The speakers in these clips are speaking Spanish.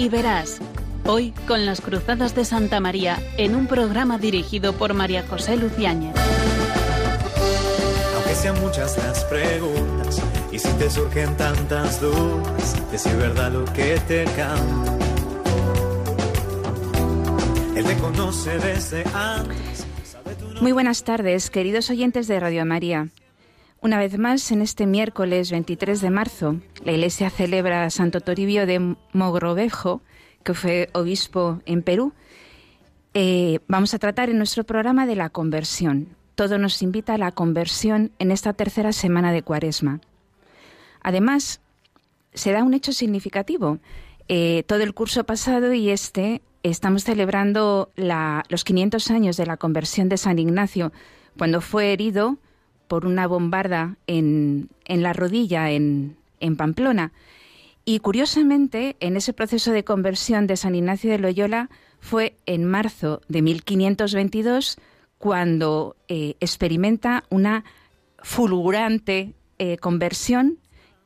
y verás. Hoy con las Cruzadas de Santa María en un programa dirigido por María José Luciáñez. Aunque sean muchas las preguntas y si te surgen tantas dudas, decir verdad lo que te canta. Él te conoce desde antes. sabe tu nombre. Muy buenas tardes, queridos oyentes de Radio María. Una vez más, en este miércoles 23 de marzo, la Iglesia celebra a Santo Toribio de Mogrovejo, que fue obispo en Perú. Eh, vamos a tratar en nuestro programa de la conversión. Todo nos invita a la conversión en esta tercera semana de Cuaresma. Además, se da un hecho significativo. Eh, todo el curso pasado y este estamos celebrando los 500 años de la conversión de San Ignacio, cuando fue herido por una bombarda en, en la rodilla en, en Pamplona. Y curiosamente, en ese proceso de conversión de San Ignacio de Loyola fue en marzo de 1522 cuando eh, experimenta una fulgurante eh, conversión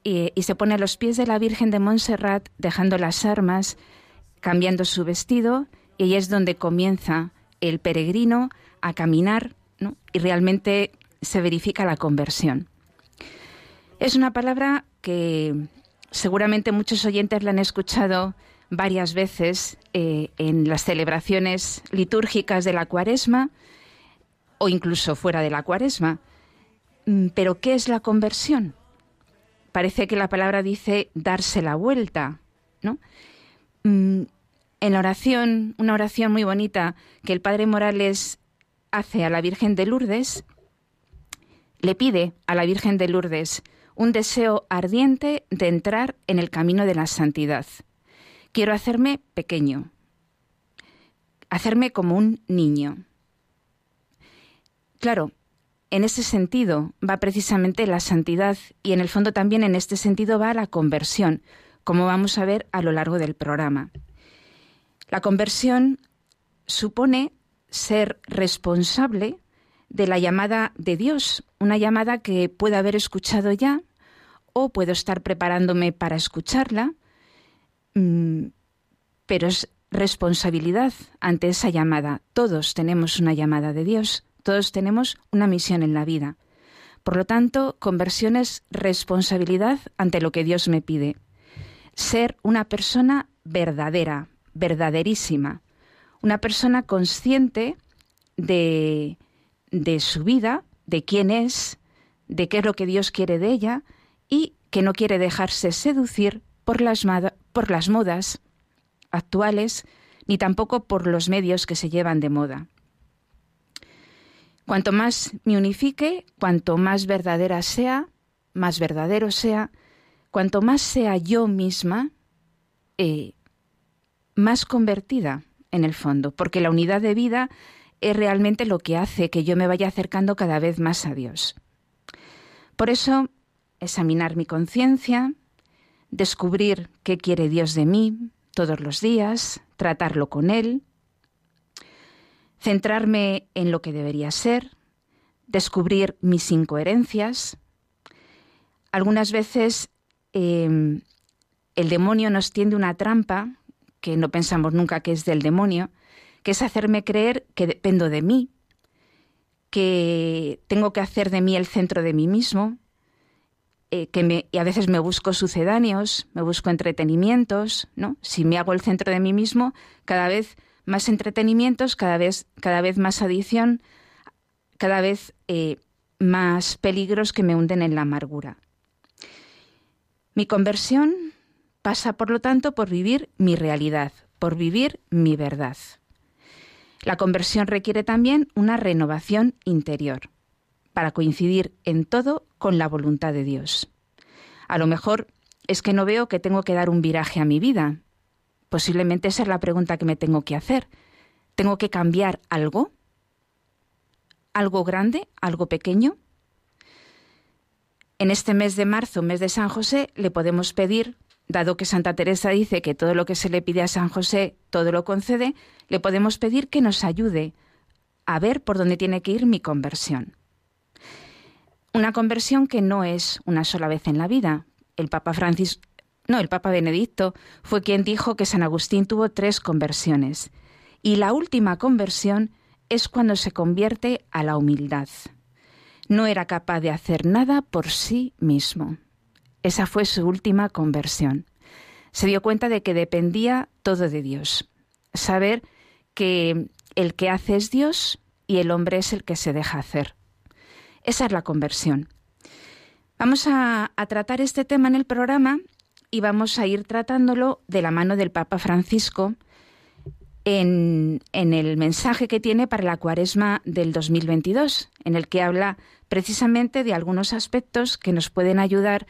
y, y se pone a los pies de la Virgen de Montserrat, dejando las armas, cambiando su vestido, y ahí es donde comienza el peregrino a caminar, ¿no? y realmente se verifica la conversión. Es una palabra que seguramente muchos oyentes la han escuchado varias veces eh, en las celebraciones litúrgicas de la cuaresma o incluso fuera de la cuaresma. Mm, Pero ¿qué es la conversión? Parece que la palabra dice darse la vuelta, ¿no? Mm, En la oración, una oración muy bonita que el Padre Morales hace a la Virgen de Lourdes, le pide a la Virgen de Lourdes un deseo ardiente de entrar en el camino de la santidad. Quiero hacerme pequeño, hacerme como un niño. Claro, en ese sentido va precisamente la santidad y en el fondo también en este sentido va la conversión, como vamos a ver a lo largo del programa. La conversión supone ser responsable de la llamada de Dios, una llamada que puedo haber escuchado ya o puedo estar preparándome para escucharla, mm, pero es responsabilidad ante esa llamada. Todos tenemos una llamada de Dios, todos tenemos una misión en la vida. Por lo tanto, conversión es responsabilidad ante lo que Dios me pide. Ser una persona verdadera, verdaderísima, una persona consciente de, de su vida, de quién es, de qué es lo que Dios quiere de ella y que no quiere dejarse seducir por las, por las modas actuales ni tampoco por los medios que se llevan de moda. Cuanto más me unifique, cuanto más verdadera sea, más verdadero sea, cuanto más sea yo misma, eh, más convertida en el fondo, porque la unidad de vida es realmente lo que hace que yo me vaya acercando cada vez más a Dios. Por eso, examinar mi conciencia, descubrir qué quiere Dios de mí todos los días, tratarlo con Él, centrarme en lo que debería ser, descubrir mis incoherencias. Algunas veces eh, el demonio nos tiende una trampa que no pensamos nunca que es del demonio, que es hacerme creer que dependo de mí, que tengo que hacer de mí el centro de mí mismo, eh, que y a veces me busco sucedáneos, me busco entretenimientos, ¿no? Si me hago el centro de mí mismo, cada vez más entretenimientos, cada vez, cada vez más adicción, cada vez eh, más peligros que me hunden en la amargura. Mi conversión pasa, por lo tanto, por vivir mi realidad, por vivir mi verdad. La conversión requiere también una renovación interior para coincidir en todo con la voluntad de Dios. A lo mejor es que no veo que tengo que dar un viraje a mi vida. Posiblemente esa es la pregunta que me tengo que hacer. ¿Tengo que cambiar algo? ¿Algo grande? ¿Algo pequeño? En este mes de marzo, mes de San José, le podemos pedir, dado que Santa Teresa dice que todo lo que se le pide a San José, todo lo concede, le podemos pedir que nos ayude a ver por dónde tiene que ir mi conversión. Una conversión que no es una sola vez en la vida. El Papa Francis, no, el Papa Benedicto fue quien dijo que San Agustín tuvo tres conversiones. Y la última conversión es cuando se convierte a la humildad. No era capaz de hacer nada por sí mismo. Esa fue su última conversión. Se dio cuenta de que dependía todo de Dios. Saber que el que hace es Dios y el hombre es el que se deja hacer. Esa es la conversión. Vamos a, tratar este tema en el programa y vamos a ir tratándolo de la mano del Papa Francisco en, el mensaje que tiene para la cuaresma del 2022, en el que habla precisamente de algunos aspectos que nos pueden ayudar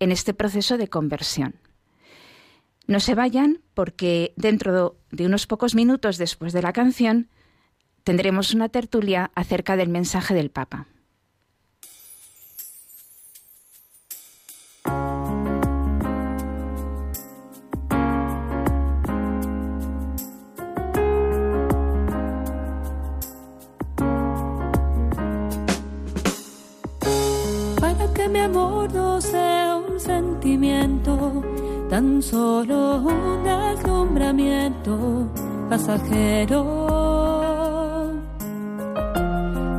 en este proceso de conversión. No se vayan porque dentro de unos pocos minutos después de la canción tendremos una tertulia acerca del mensaje del Papa. Para que mi amor no sea sentimiento, tan solo un deslumbramiento pasajero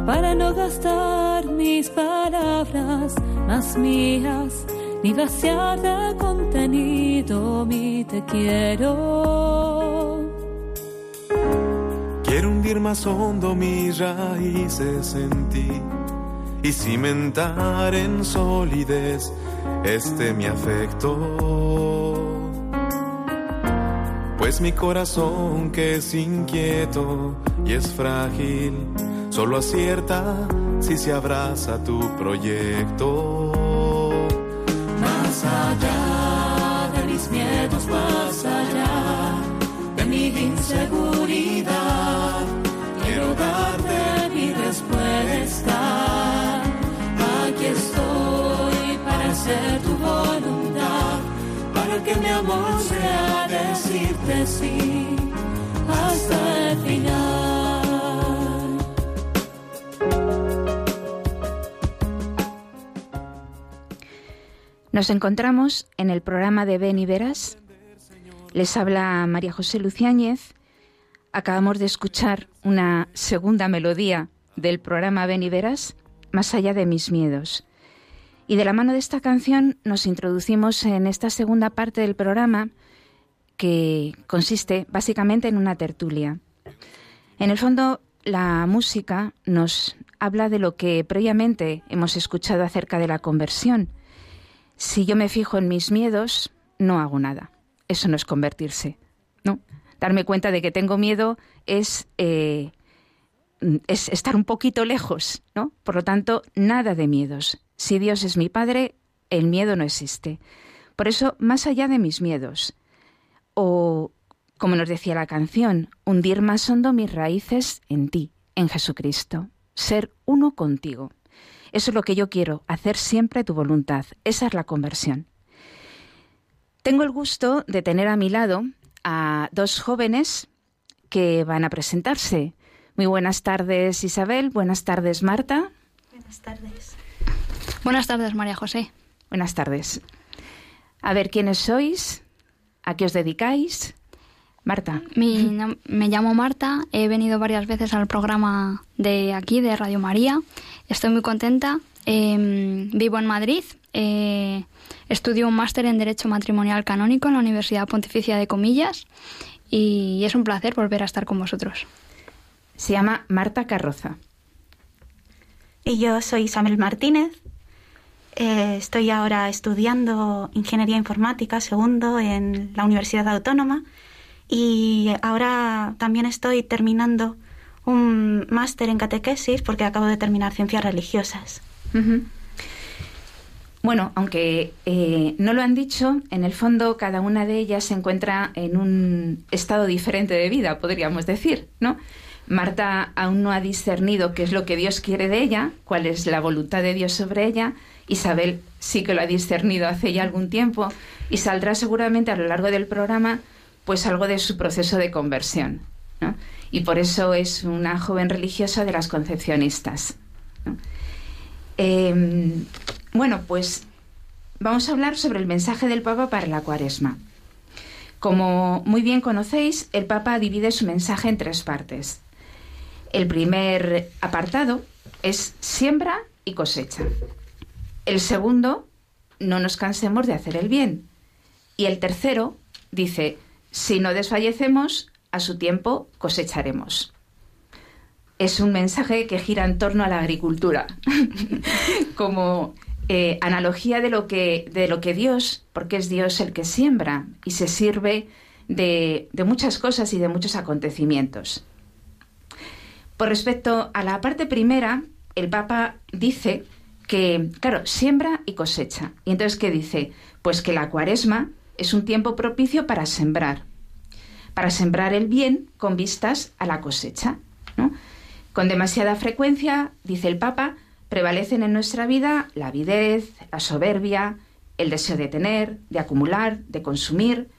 para no gastar mis palabras más mías, ni vaciar de contenido mi te quiero. Quiero hundir más hondo mis raíces en ti y cimentar en solidez este mi afecto. Pues mi corazón que es inquieto y es frágil, solo acierta si se abraza tu proyecto. Más allá sí hasta el final. Nos encontramos en el programa de Ben y Veras. Les habla María José Luciáñez. Acabamos de escuchar una segunda melodía del programa Ben y Veras, Más allá de mis miedos. Y de la mano de esta canción nos introducimos en esta segunda parte del programa que consiste básicamente en una tertulia. En el fondo, la música nos habla de lo que previamente hemos escuchado acerca de la conversión si yo me fijo en mis miedos, no hago nada. Eso no es convertirse, ¿no? Darme cuenta de que tengo miedo es, eh, es estar un poquito lejos, ¿no? Por lo tanto, nada de miedos. Si Dios es mi Padre, el miedo no existe. Por eso, más allá de mis miedos, o como nos decía la canción, hundir más hondo mis raíces en ti, en Jesucristo, ser uno contigo. Eso es lo que yo quiero, hacer siempre tu voluntad. Esa es la conversión. Tengo el gusto de tener a mi lado a dos jóvenes que van a presentarse. Muy buenas tardes, Isabel. Buenas tardes, Marta. Buenas tardes. Buenas tardes, María José. Buenas tardes. A ver, ¿quiénes sois? ¿A qué os dedicáis? Marta. me llamo Marta, he venido varias veces al programa de aquí, de Radio María. Estoy muy contenta. Em, vivo en Madrid. Eh, estudio un máster en Derecho Matrimonial Canónico en la Universidad Pontificia de Comillas y es un placer volver a estar con vosotros. Se llama Marta Carroza. Y yo soy Isabel Martínez. Eh, estoy ahora estudiando Ingeniería Informática, segundo, en la Universidad Autónoma y ahora también estoy terminando un máster en catequesis porque acabo de terminar ciencias religiosas. Bueno, aunque eh, no lo han dicho, en el fondo cada una de ellas se encuentra en un estado diferente de vida, podríamos decir, ¿no? Marta aún no ha discernido qué es lo que Dios quiere de ella, cuál es la voluntad de Dios sobre ella. Isabel sí que lo ha discernido hace ya algún tiempo y saldrá seguramente a lo largo del programa pues algo de su proceso de conversión. Y por eso es una joven religiosa de las concepcionistas. Em, bueno, pues vamos a hablar sobre el mensaje del Papa para la cuaresma. Como muy bien conocéis, el Papa divide su mensaje en tres partes. El primer apartado es siembra y cosecha. El segundo, no nos cansemos de hacer el bien. Y el tercero dice, si no desfallecemos, a su tiempo cosecharemos. Es un mensaje que gira en torno a la agricultura, como eh, analogía de lo, que, de lo que Dios, porque es Dios el que siembra y se sirve de, de muchas cosas y de muchos acontecimientos. Por respecto a la parte primera, el Papa dice que, claro, siembra y cosecha. Y entonces, ¿qué dice? Pues que la cuaresma es un tiempo propicio para sembrar, para sembrar el bien con vistas a la cosecha. Con demasiada frecuencia, dice el Papa, prevalecen en nuestra vida la avidez, la soberbia, el deseo de tener, de acumular, de consumir,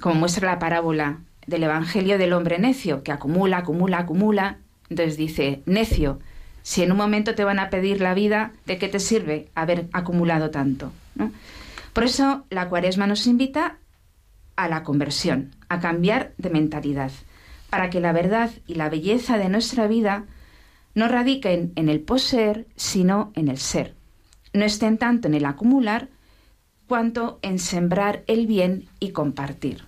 como muestra la parábola del Evangelio del hombre necio, que acumula, acumula, acumula. Entonces dice, necio, si en un momento te van a pedir la vida, ¿de qué te sirve haber acumulado tanto? Por eso la cuaresma nos invita a la conversión, a cambiar de mentalidad, para que la verdad y la belleza de nuestra vida no radiquen en el poseer, sino en el ser. No estén tanto en el acumular cuanto en sembrar el bien y compartir.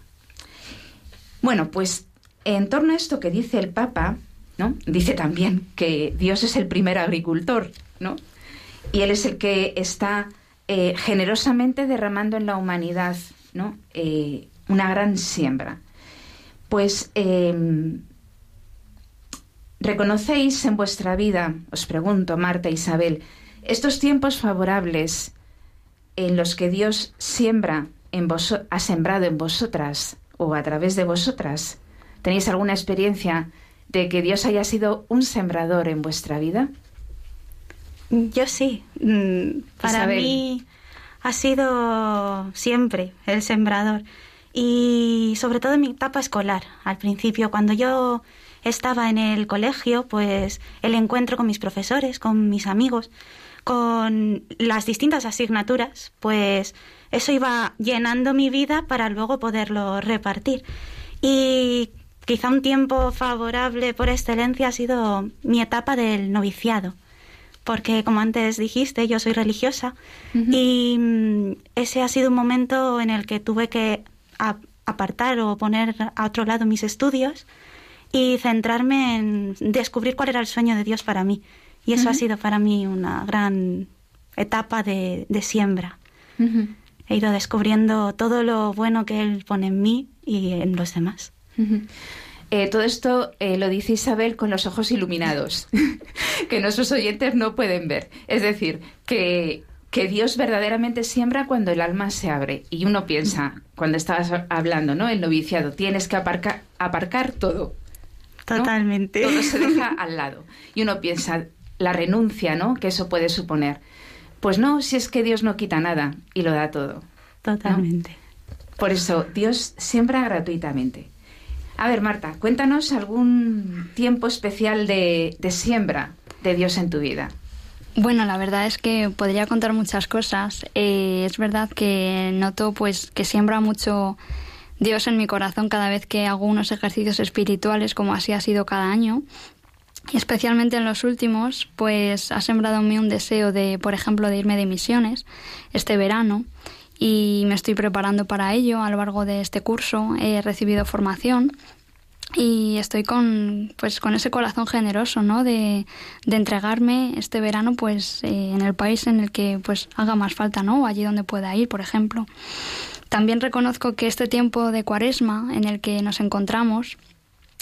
Bueno, pues en torno a esto que dice el Papa, Dice también que Dios es el primer agricultor, ¿no? Y Él es el que está eh, generosamente derramando en la humanidad ¿no? Eh, una gran siembra. Pues em, reconocéis en vuestra vida, os pregunto, Marta e Isabel, estos tiempos favorables en los que Dios siembra en vos, ha sembrado en vosotras o a través de vosotras. ¿Tenéis alguna experiencia de que Dios haya sido un sembrador en vuestra vida? Yo sí. Mm, para mí ha sido siempre el sembrador. Y sobre todo en mi etapa escolar. Al principio, cuando yo estaba en el colegio, pues el encuentro con mis profesores, con mis amigos, con las distintas asignaturas, pues eso iba llenando mi vida para luego poderlo repartir. Y quizá un tiempo favorable por excelencia ha sido mi etapa del noviciado porque como antes dijiste, yo soy religiosa y mm, ese ha sido un momento en el que tuve que apartar o poner a otro lado mis estudios y centrarme en descubrir cuál era el sueño de Dios para mí. Y eso ha sido para mí una gran etapa de, siembra. He ido descubriendo todo lo bueno que Él pone en mí y en los demás. Eh, todo esto eh, lo dice Isabel con los ojos iluminados, que nuestros oyentes no pueden ver. Es decir, que, que Dios verdaderamente siembra cuando el alma se abre. Y uno piensa, cuando estabas hablando, ¿no? El noviciado, tienes que aparcar, aparcar todo. Totalmente. Todo se deja al lado. Y uno piensa, la renuncia, ¿no? Que eso puede suponer. Pues no, si es que Dios no quita nada y lo da todo. Totalmente. Por eso, Dios siembra gratuitamente. A ver, Marta, cuéntanos algún tiempo especial de, siembra de Dios en tu vida. Bueno, la verdad es que podría contar muchas cosas. Eh, es verdad que noto pues que siembra mucho Dios en mi corazón cada vez que hago unos ejercicios espirituales, como así ha sido cada año. Y especialmente en los últimos, pues ha sembrado en mí un deseo de, por ejemplo, de irme de misiones este verano y me estoy preparando para ello a lo largo de este curso. He recibido formación y estoy con pues con ese corazón generoso no de, entregarme este verano pues eh, en el país en el que pues haga más falta no allí donde pueda ir por ejemplo. También reconozco que este tiempo de cuaresma en el que nos encontramos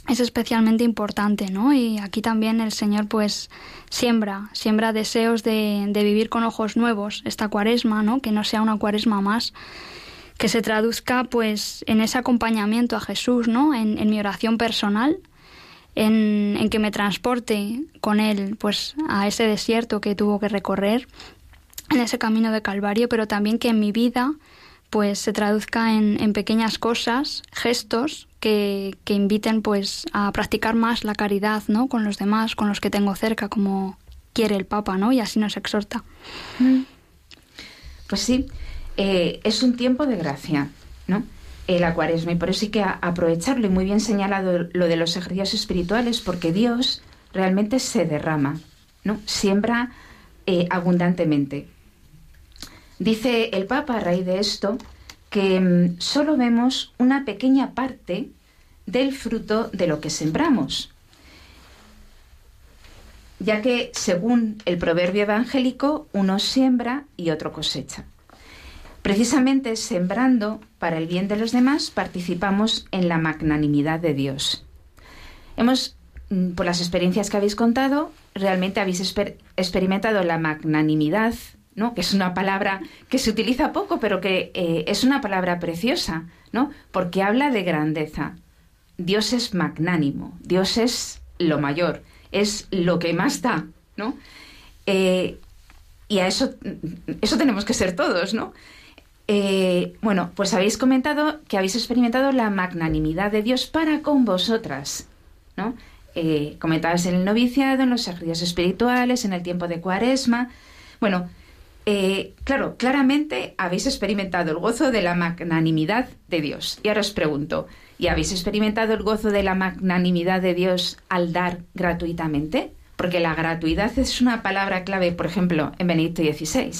es especialmente importante, ¿no? Y aquí también el Señor pues siembra, siembra deseos de, de, vivir con ojos nuevos esta cuaresma, ¿no? Que no sea una cuaresma más, que se traduzca pues en ese acompañamiento a Jesús, ¿no? En, mi oración personal, en, en, que me transporte con Él pues a ese desierto que tuvo que recorrer, en ese camino de Calvario, pero también que en mi vida pues se traduzca en, en pequeñas cosas, gestos que, inviten pues a practicar más la caridad, ¿no? Con los demás, con los que tengo cerca, como quiere el Papa, ¿no? Y así nos exhorta. Mm. Pues sí, eh, es un tiempo de gracia, ¿no? La cuaresma, y por eso hay que aprovecharlo, y muy bien señalado lo de los ejercicios espirituales, porque Dios realmente se derrama, ¿no? Siembra eh, abundantemente. Dice el Papa a raíz de esto que mm, solo vemos una pequeña parte del fruto de lo que sembramos, ya que según el proverbio evangélico, uno siembra y otro cosecha. Precisamente sembrando para el bien de los demás participamos en la magnanimidad de Dios. Hemos, mm, por las experiencias que habéis contado, realmente habéis experimentado la magnanimidad, ¿no? que es una palabra que se utiliza poco, pero que eh, es una palabra preciosa, ¿no? porque habla de grandeza. Dios es magnánimo, Dios es lo mayor, es lo que más da, ¿no? Eh, y a eso, eso tenemos que ser todos, ¿no? Eh, bueno, pues habéis comentado que habéis experimentado la magnanimidad de Dios para con vosotras, ¿no? Comentabas en el noviciado, en los ejercicios espirituales, en el tiempo de cuaresma. Bueno, eh, claro, claramente habéis experimentado el gozo de la magnanimidad de Dios. Y ahora os pregunto, ¿y habéis experimentado el gozo de la magnanimidad de Dios al dar gratuitamente? Porque la gratuidad es una palabra clave, por ejemplo, en Benedicto XVI.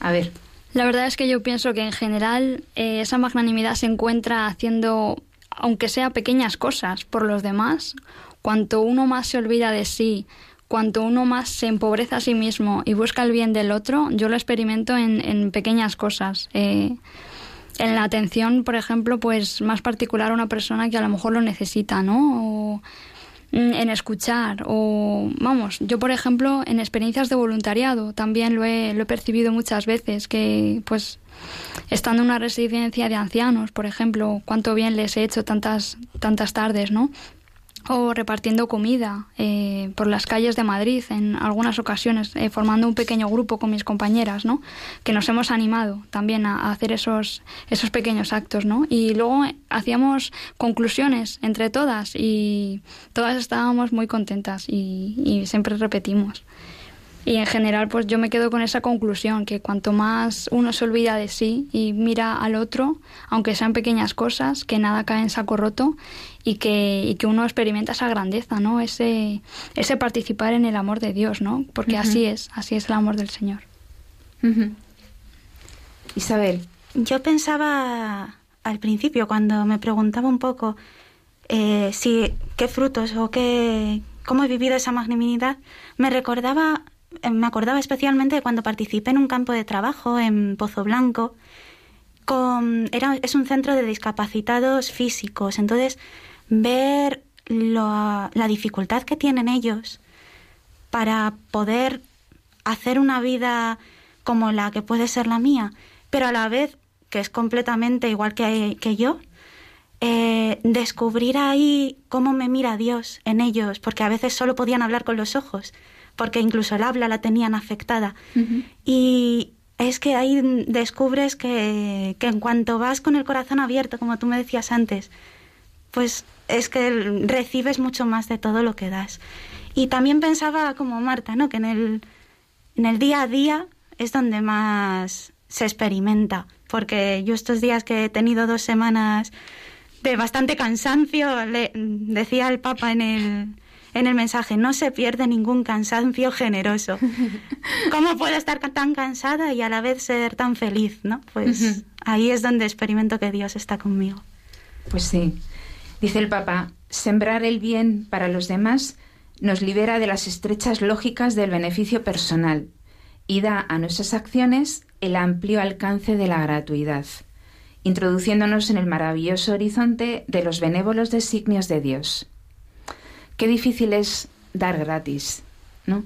A ver. La verdad es que yo pienso que en general eh, esa magnanimidad se encuentra haciendo, aunque sea pequeñas cosas, por los demás. Cuanto uno más se olvida de sí, cuanto uno más se empobrece a sí mismo y busca el bien del otro, yo lo experimento en, pequeñas cosas. Eh, en la atención, por ejemplo, pues más particular a una persona que a lo mejor lo necesita, ¿no? Mm, en escuchar o vamos yo por ejemplo en experiencias de voluntariado también lo he, lo he percibido muchas veces que pues estando en una residencia de ancianos por ejemplo cuánto bien les he hecho tantas tantas tardes no o repartiendo comida eh, por las calles de Madrid en algunas ocasiones, eh, formando un pequeño grupo con mis compañeras, ¿no? Que nos hemos animado también a, hacer esos, esos pequeños actos, ¿no? Y luego hacíamos conclusiones entre todas y todas estábamos muy contentas y, y siempre repetimos. Y en general, pues yo me quedo con esa conclusión, que cuanto más uno se olvida de sí y mira al otro, aunque sean pequeñas cosas, que nada cae en saco roto y que, y que uno experimenta esa grandeza, ¿no? Ese, ese participar en el amor de Dios, ¿no? Porque así es, así es el amor del Señor. Isabel. Yo pensaba al principio, cuando me preguntaba un poco eh, si qué frutos o qué, cómo he vivido esa magnanimidad, me recordaba eh, me acordaba especialmente de cuando participé en un campo de trabajo en Pozo Blanco. Con, era, es un centro de discapacitados físicos, entonces ver la dificultad que tienen ellos para poder hacer una vida como la que puede ser la mía, pero a la vez que es completamente igual que, que yo, eh, descubrir ahí cómo me mira Dios en ellos, porque a veces solo podían hablar con los ojos porque incluso el habla la tenían afectada. Y es que ahí descubres que, que, en cuanto vas con el corazón abierto, como tú me decías antes, pues es que recibes mucho más de todo lo que das. Y también pensaba como Marta, ¿no? Que en el, en el día a día es donde más se experimenta, porque yo estos días que he tenido dos semanas de bastante cansancio, le decía el Papa en el en el mensaje, no se pierde ningún cansancio generoso. ¿Cómo puedo estar tan cansada y a la vez ser tan feliz? ¿no? Pues ahí es donde experimento que Dios está conmigo. Pues sí. Dice el Papa, sembrar el bien para los demás nos libera de las estrechas lógicas del beneficio personal y da a nuestras acciones el amplio alcance de la gratuidad, introduciéndonos en el maravilloso horizonte de los benévolos designios de Dios qué difícil es dar gratis, ¿no?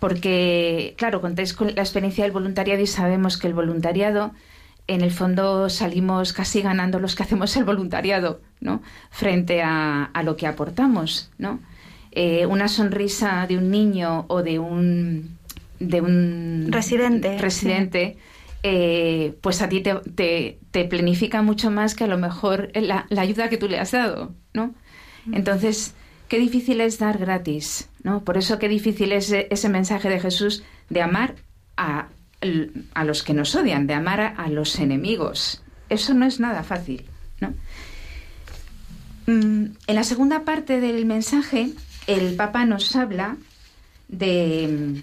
Porque, claro, contáis con la experiencia del voluntariado y sabemos que el voluntariado, en el fondo, salimos casi ganando los que hacemos el voluntariado, ¿no? Frente a, lo que aportamos, ¿no? Eh, una sonrisa de un niño o de un de un residente, residente eh, pues a ti te, te, planifica mucho más que a lo mejor la, ayuda que tú le has dado, ¿no? Mm. Entonces, qué difícil es dar gratis, ¿no? Por eso qué difícil es ese mensaje de Jesús de amar a, a los que nos odian, de amar a, los enemigos. Eso no es nada fácil, en la segunda parte del mensaje, el Papa nos habla de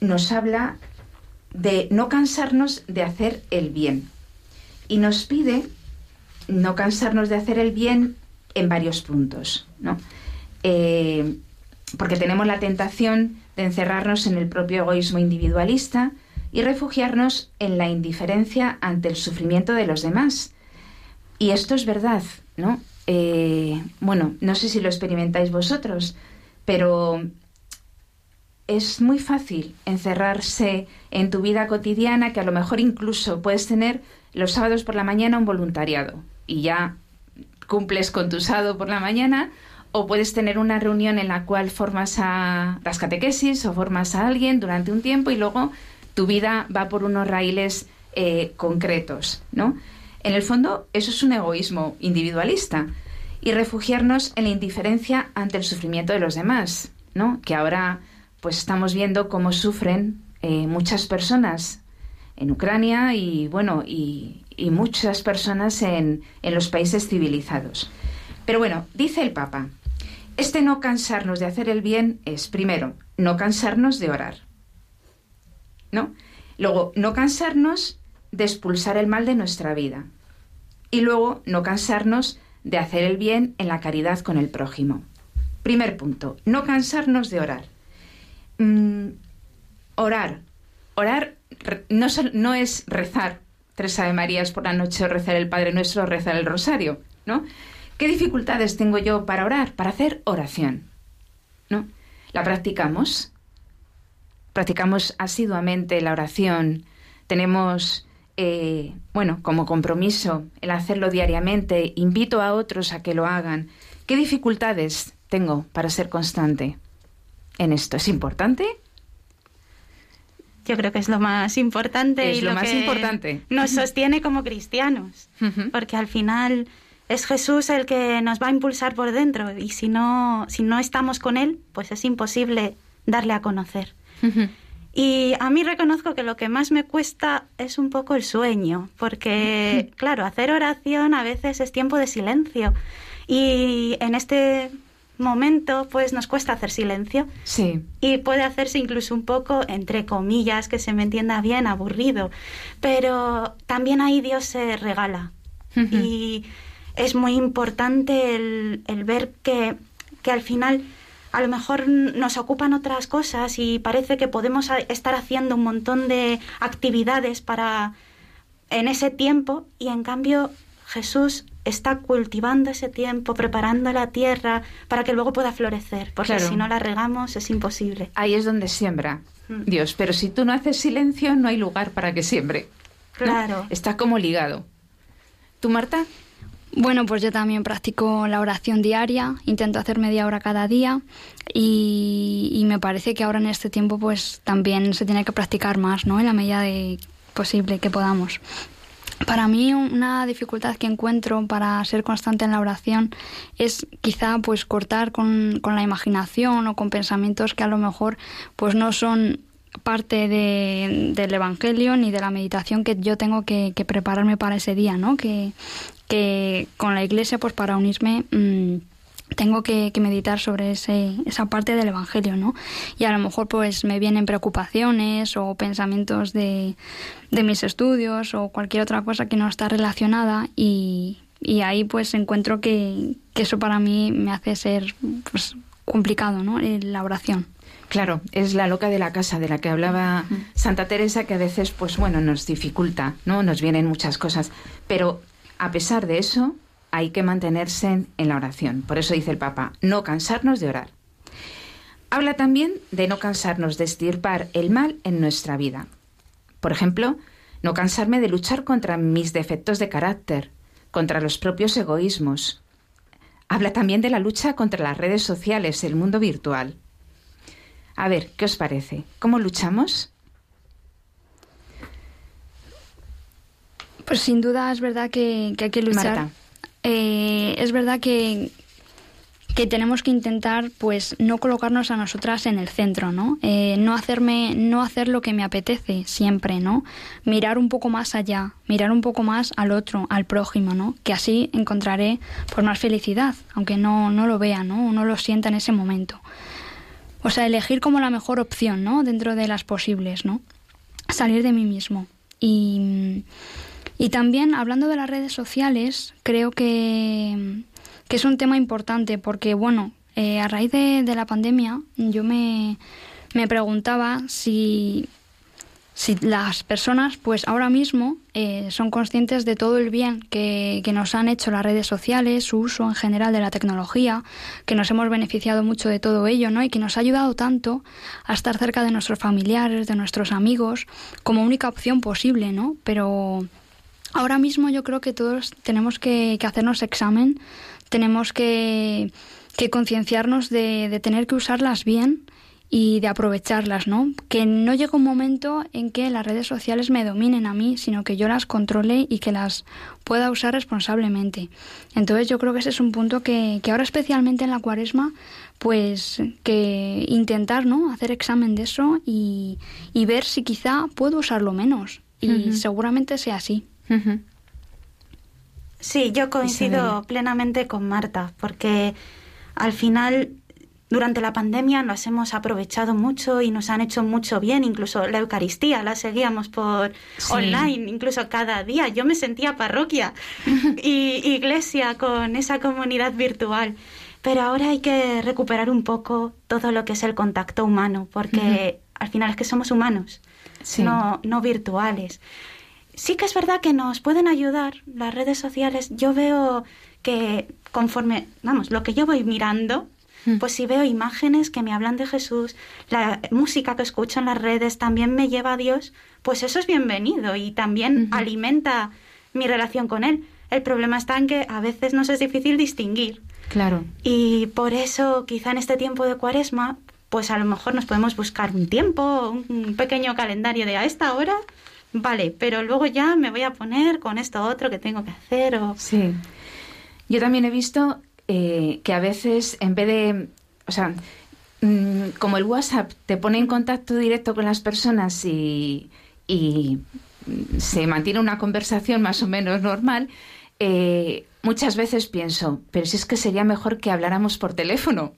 nos habla de no cansarnos de hacer el bien. Y nos pide no cansarnos de hacer el bien en varios puntos, ¿no? Eh, porque tenemos la tentación de encerrarnos en el propio egoísmo individualista y refugiarnos en la indiferencia ante el sufrimiento de los demás. Y esto es verdad, ¿no? Eh, bueno, no sé si lo experimentáis vosotros, pero es muy fácil encerrarse en tu vida cotidiana que a lo mejor incluso puedes tener los sábados por la mañana un voluntariado y ya cumples con tu sábado por la mañana o puedes tener una reunión en la cual formas a las catequesis o formas a alguien durante un tiempo y luego tu vida va por unos raíles eh, concretos, ¿no? En el fondo, eso es un egoísmo individualista y refugiarnos en la indiferencia ante el sufrimiento de los demás, ¿no? Que ahora pues estamos viendo cómo sufren eh, muchas personas en Ucrania y bueno y, muchas personas en, en los países civilizados. Pero bueno, dice el Papa, este no cansarnos de hacer el bien es, primero, no cansarnos de orar. ¿No? Luego, no cansarnos de expulsar el mal de nuestra vida. Y luego, no cansarnos de hacer el bien en la caridad con el prójimo. Primer punto, no cansarnos de orar. Mm, orar. Orar no, no, es rezar tres Ave Marías por la noche o rezar el Padre Nuestro o rezar el Rosario, ¿no? ¿Qué dificultades tengo yo para orar, para hacer oración? ¿No? ¿La practicamos? ¿Practicamos asiduamente la oración? ¿Tenemos, eh, bueno, como compromiso el hacerlo diariamente? ¿Invito a otros a que lo hagan? ¿Qué dificultades tengo para ser constante? en esto? ¿Es importante? Yo creo que es lo más importante es y lo, más que importante. nos sostiene como cristianos, porque al final es Jesús el que nos va a impulsar por dentro y si no si no estamos con él, pues es imposible darle a conocer. Y a mí reconozco que lo que más me cuesta es un poco el sueño, porque claro, hacer oración a veces es tiempo de silencio y en este momento pues nos cuesta hacer silencio. Sí. Y puede hacerse incluso un poco, entre comillas, que se me entienda bien, aburrido. Pero también ahí Dios se regala. Y es muy importante el, el ver que, que al final a lo mejor nos ocupan otras cosas y parece que podemos estar haciendo un montón de actividades para en ese tiempo y en cambio Jesús está cultivando ese tiempo, preparando la tierra para que luego pueda florecer, porque si no la regamos es imposible. Ahí es donde siembra mm. Dios, pero si tú no haces silencio no hay lugar para que siembre. Claro. Está como ligado. ¿Tú, Marta? Bueno, pues yo también practico la oración diaria, intento hacer media hora cada día y, me parece que ahora en este tiempo pues también se tiene que practicar más, ¿no? En la medida de posible que podamos. Para mí una dificultad que encuentro para ser constante en la oración es quizá pues cortar con, la imaginación o con pensamientos que a lo mejor pues no son parte del Evangelio ni de la meditación que yo tengo que, prepararme para ese día, ¿no? Que, que, con la Iglesia pues para unirme... Mm, tengo que, meditar sobre ese, esa parte del Evangelio, ¿no? Y a lo mejor pues me vienen preocupaciones o pensamientos de, de mis estudios o cualquier otra cosa que no está relacionada y, y ahí pues encuentro que, que, eso para mí me hace ser pues complicado, ¿no? La oración. Claro, es la loca de la casa de la que hablaba Santa Teresa que a veces pues bueno nos dificulta, ¿no? Nos vienen muchas cosas, pero a pesar de eso hay que mantenerse en la oración. Por eso dice el Papa, no cansarnos de orar. Habla también de no cansarnos de estirpar el mal en nuestra vida. Por ejemplo, no cansarme de luchar contra mis defectos de carácter, contra los propios egoísmos. Habla también de la lucha contra las redes sociales, el mundo virtual. A ver, ¿qué os parece? ¿Cómo luchamos? Pues sin duda es verdad que, hay que luchar. eh, es verdad que, que tenemos que intentar pues no colocarnos a nosotras en el centro no eh, no hacerme no hacer lo que me apetece siempre no mirar un poco más allá mirar un poco más al otro al prójimo no que así encontraré pues más felicidad aunque no no lo vea no no lo sienta en ese momento o sea elegir como la mejor opción no dentro de las posibles no salir de mí mismo. Y y también hablando de las redes sociales creo que que es un tema importante porque, bueno, eh, a raíz de, la pandemia yo me, me preguntaba si, si las personas, pues ahora mismo, eh, son conscientes de todo el bien que, que, nos han hecho las redes sociales, su uso en general de la tecnología, que nos hemos beneficiado mucho de todo ello, ¿no? Y que nos ha ayudado tanto a estar cerca de nuestros familiares, de nuestros amigos, como única opción posible, ¿no? Pero ahora mismo yo creo que todos tenemos que, que hacernos examen tenemos que, concienciarnos de, tener que usarlas bien y de aprovecharlas, ¿no? Que no llegue un momento en que las redes sociales me dominen a mí, sino que yo las controle y que las pueda usar responsablemente. Entonces yo creo que ese es un punto que, ahora especialmente en la cuaresma, pues que intentar, ¿no? Hacer examen de eso y, ver si quizá puedo usarlo menos. Y seguramente sea así. Sí, yo coincido plenamente con Marta, porque al final durante la pandemia nos hemos aprovechado mucho y nos han hecho mucho bien, incluso la Eucaristía la seguíamos por online, incluso cada día. Yo me sentía parroquia y iglesia con esa comunidad virtual. Pero ahora hay que recuperar un poco todo lo que es el contacto humano, porque al final es que somos humanos, no, no virtuales sí que es verdad que nos pueden ayudar las redes sociales. Yo veo que conforme, vamos, lo que yo voy mirando. Pues si veo imágenes que me hablan de Jesús, la música que escucho en las redes también me lleva a Dios, pues eso es bienvenido y también alimenta mi relación con Él. El problema está en que a veces nos es difícil distinguir. Claro. Y por eso, quizá en este tiempo de cuaresma, pues a lo mejor nos podemos buscar un tiempo, un pequeño calendario de a esta hora vale, pero luego ya me voy a poner con esto otro que tengo que hacer. O... Sí. Yo también he visto eh, que a veces, en vez de. O sea, mm, como el WhatsApp te pone en contacto directo con las personas y, y se mantiene una conversación más o menos normal, eh, muchas veces pienso, pero si es que sería mejor que habláramos por teléfono.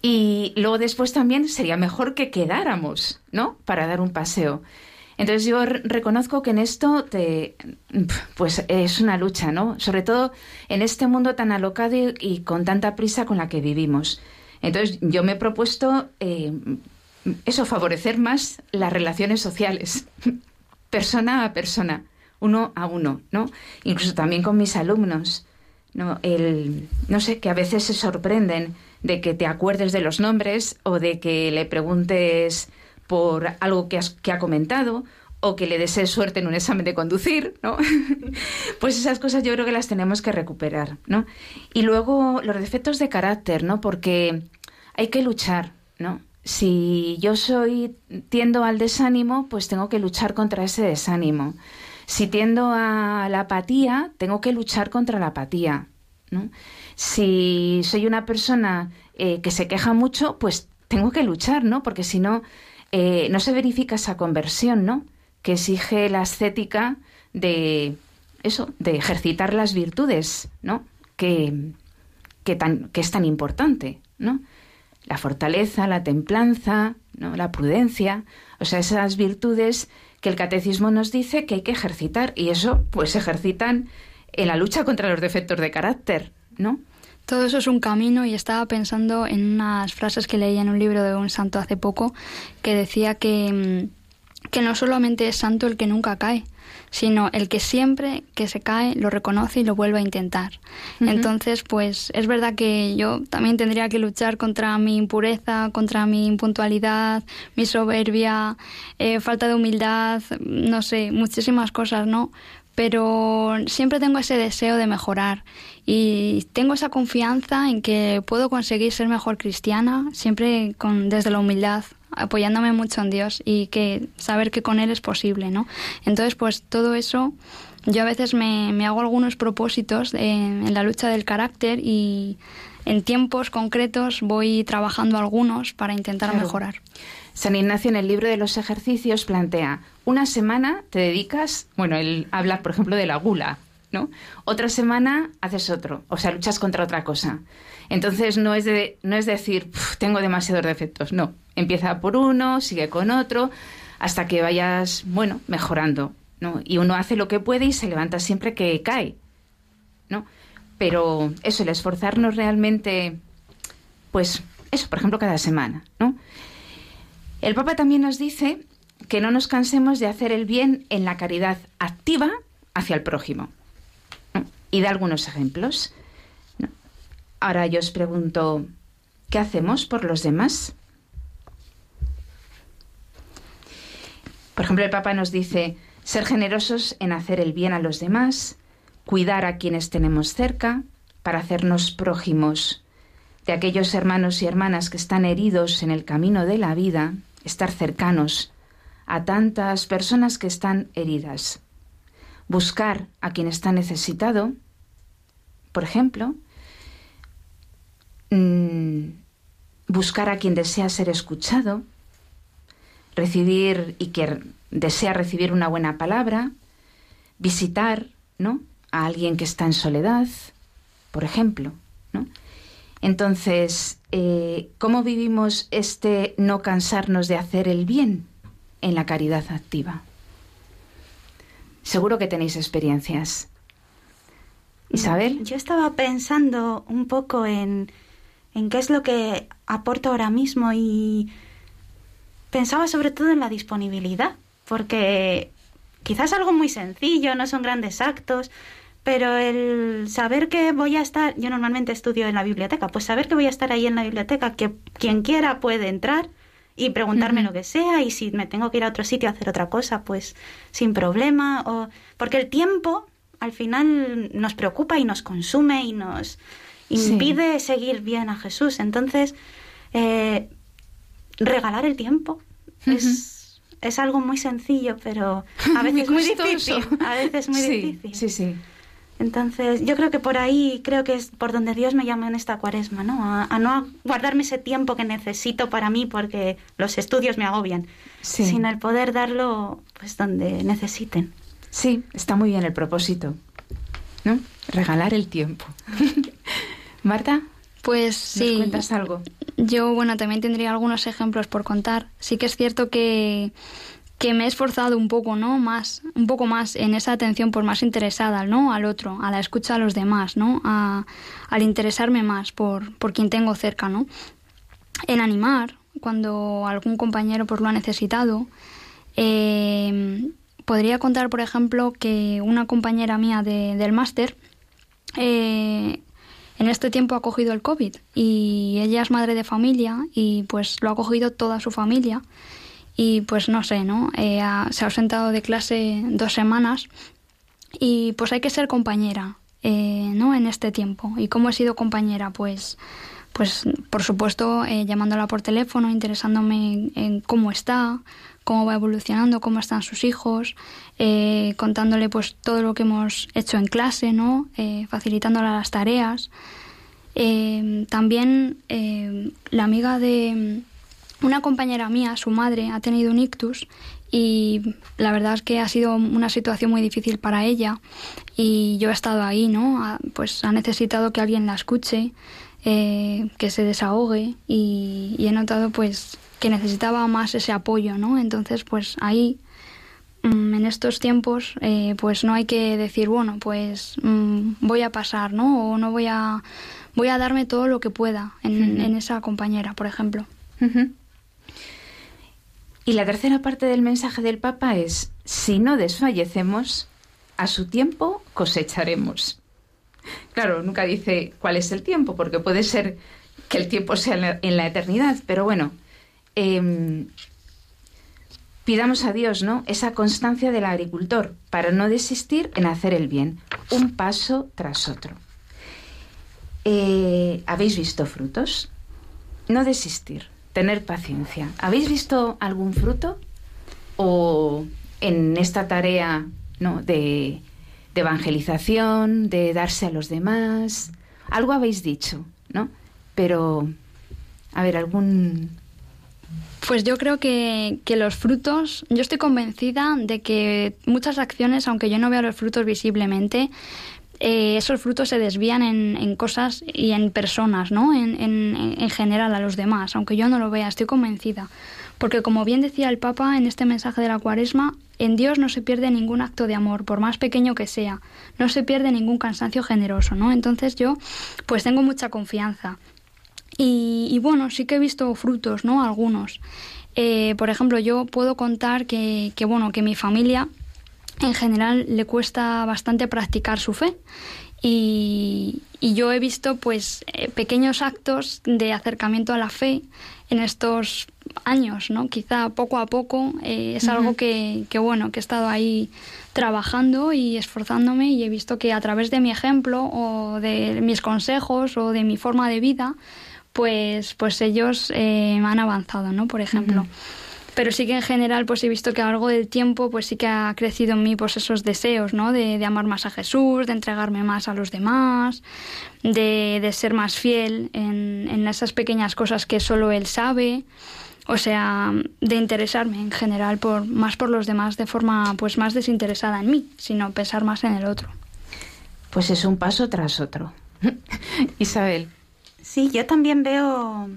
Y luego después también sería mejor que quedáramos, ¿no? Para dar un paseo. Entonces yo reconozco que en esto te, pues es una lucha, ¿no? Sobre todo en este mundo tan alocado y, con tanta prisa con la que vivimos. Entonces yo me he propuesto eh, eso, favorecer más las relaciones sociales, persona a persona, uno a uno, ¿no? Incluso también con mis alumnos, ¿no? El, no sé, que a veces se sorprenden de que te acuerdes de los nombres o de que le preguntes por algo que, que ha comentado o que le desee suerte en un examen de conducir, ¿no? pues esas cosas yo creo que las tenemos que recuperar, ¿no? Y luego los defectos de carácter, ¿no? Porque hay que luchar, ¿no? Si yo soy tiendo al desánimo, pues tengo que luchar contra ese desánimo. Si tiendo a la apatía, tengo que luchar contra la apatía, ¿no? Si soy una persona eh, que se queja mucho, pues tengo que luchar, ¿no? Porque si no, eh, no se verifica esa conversión, ¿no? Que exige la ascética de eso, de ejercitar las virtudes, ¿no? Que, que, es tan importante, ¿no? La fortaleza, la templanza, ¿no? la prudencia, o sea, esas virtudes que el catecismo nos dice que hay que ejercitar y eso pues se ejercitan en la lucha contra los defectos de carácter, ¿no? Todo eso es un camino y estaba pensando en unas frases que leía en un libro de un santo hace poco que decía que, mm, que no solamente es santo el que nunca cae, sino el que siempre que se cae lo reconoce y lo vuelve a intentar. Entonces, pues es verdad que yo también tendría que luchar contra mi impureza, contra mi impuntualidad, mi soberbia, eh, falta de humildad, no sé, muchísimas cosas, ¿no? Pero siempre tengo ese deseo de mejorar y tengo esa confianza en que puedo conseguir ser mejor cristiana, siempre con, desde la humildad, apoyándome mucho en Dios y que saber que con Él es posible, ¿no? Entonces, pues todo eso yo a veces me, me hago algunos propósitos en, la lucha del carácter y en tiempos concretos voy trabajando algunos para intentar mejorar. San Ignacio en el libro de los ejercicios plantea, una semana te dedicas, bueno, él habla por ejemplo de la gula, ¿no? Otra semana haces otro, o sea, luchas contra otra cosa. Entonces no es, de, no es decir, tengo demasiados defectos, no. Empieza por uno, sigue con otro, hasta que vayas, bueno, mejorando, ¿no? Y uno hace lo que puede y se levanta siempre que cae, ¿no? Pero eso, el esforzarnos realmente, pues eso, por ejemplo, cada semana, ¿no? El Papa también nos dice que no nos cansemos de hacer el bien en la caridad activa hacia el prójimo. Y da algunos ejemplos. Ahora yo os pregunto, ¿qué hacemos por los demás? Por ejemplo, el Papa nos dice ser generosos en hacer el bien a los demás, cuidar a quienes tenemos cerca, para hacernos prójimos de aquellos hermanos y hermanas que están heridos en el camino de la vida, estar cercanos a tantas personas que están heridas, buscar a quien está necesitado, por ejemplo, mm, buscar a quien desea ser escuchado, recibir y que desea recibir una buena palabra, visitar, ¿no? a alguien que está en soledad, por ejemplo, ¿no? Entonces, eh, ¿cómo vivimos este no cansarnos de hacer el bien en la caridad activa? Seguro que tenéis experiencias. Isabel. Yo estaba pensando un poco en, en qué es lo que aporto ahora mismo y pensaba sobre todo en la disponibilidad, porque quizás algo muy sencillo, no son grandes actos, pero el saber que voy a estar, yo normalmente estudio en la biblioteca, pues saber que voy a estar ahí en la biblioteca, que quien quiera puede entrar y preguntarme lo que sea y si me tengo que ir a otro sitio a hacer otra cosa, pues sin problema o porque el tiempo al final nos preocupa y nos consume y nos impide seguir bien a Jesús. Entonces, eh, regalar el tiempo es, es algo muy sencillo, pero a veces muy, difícil. A veces muy difícil. Sí, sí. Entonces, yo creo que por ahí, creo que es por donde Dios me llama en esta cuaresma, ¿no? A, no guardarme ese tiempo que necesito para mí porque los estudios me agobian, sino el poder darlo pues donde necesiten. Sí, está muy bien el propósito, ¿no? Regalar el tiempo. Marta. Pues sí. cuentas algo? Yo, bueno, también tendría algunos ejemplos por contar. Sí que es cierto que que me he esforzado un poco, ¿no? Más, un poco más en esa atención por más interesada, ¿no? Al otro, a la escucha a los demás, ¿no? A, al interesarme más por, por quien tengo cerca, ¿no? En animar, cuando algún compañero pues lo ha necesitado. Eh, podría contar, por ejemplo, que una compañera mía del máster eh, en este tiempo ha cogido el COVID y ella es madre de familia y pues lo ha cogido toda su familia y pues no sé, ¿no? Eh, se ha ausentado de clase dos semanas y pues hay que ser compañera, eh, ¿no? En este tiempo. ¿Y cómo he sido compañera? Pues, pues por supuesto, eh, llamándola por teléfono, interesándome en, cómo está, cómo va evolucionando, cómo están sus hijos, contándole pues todo lo que hemos hecho en clase, ¿no? facilitándole las tareas. también la amiga de una compañera mía, su madre, ha tenido un ictus y la verdad es que ha sido una situación muy difícil para ella y yo he estado ahí, ¿no? pues ha necesitado que alguien la escuche, eh, que se desahogue y, he notado pues que necesitaba más ese apoyo, ¿no? Entonces pues ahí mm, en estos tiempos eh, pues no hay que decir bueno pues mm, voy a pasar, ¿no? O no voy a voy a darme todo lo que pueda en, esa compañera, por ejemplo. Y la tercera parte del mensaje del Papa es, si no desfallecemos, a su tiempo cosecharemos. Claro, nunca dice cuál es el tiempo, porque puede ser que el tiempo sea en la eternidad, pero bueno, em, pidamos a Dios, ¿no? Esa constancia del agricultor para no desistir en hacer el bien, un paso tras otro. Eh, ¿Habéis visto frutos? No desistir tener paciencia. ¿Habéis visto algún fruto? ¿O en esta tarea ¿no? de, de evangelización, de darse a los demás. Algo habéis dicho, ¿no? Pero, a ver, algún... Pues yo creo que, que, los frutos, yo estoy convencida de que muchas acciones, aunque yo no vea los frutos visiblemente, eh, esos frutos se desvían en, en, cosas y en personas, ¿no? En, en, en general a los demás, aunque yo no lo vea, estoy convencida. Porque como bien decía el Papa en este mensaje de la cuaresma, en Dios no se pierde ningún acto de amor, por más pequeño que sea, no se pierde ningún cansancio generoso, ¿no? Entonces yo pues tengo mucha confianza. Y, y bueno, sí que he visto frutos, ¿no? Algunos. Eh, por ejemplo, yo puedo contar que, que, bueno, que mi familia en general le cuesta bastante practicar su fe. Y, y yo he visto pues eh, pequeños actos de acercamiento a la fe en estos años, ¿no? Quizá poco a poco eh, es uh -huh. algo que, que, bueno, que he estado ahí trabajando y esforzándome y he visto que a través de mi ejemplo o de mis consejos o de mi forma de vida, pues, pues ellos eh, han avanzado, ¿no? Por ejemplo. Uh -huh pero sí que en general pues he visto que a lo largo del tiempo pues sí que ha crecido en mí pues esos deseos no de, de amar más a Jesús de entregarme más a los demás de, de ser más fiel en, en, esas pequeñas cosas que solo él sabe. O sea de interesarme en general por más por los demás de forma pues más desinteresada en mí sino pensar más en el otro. Pues es un paso tras otro. Isabel. Sí yo también veo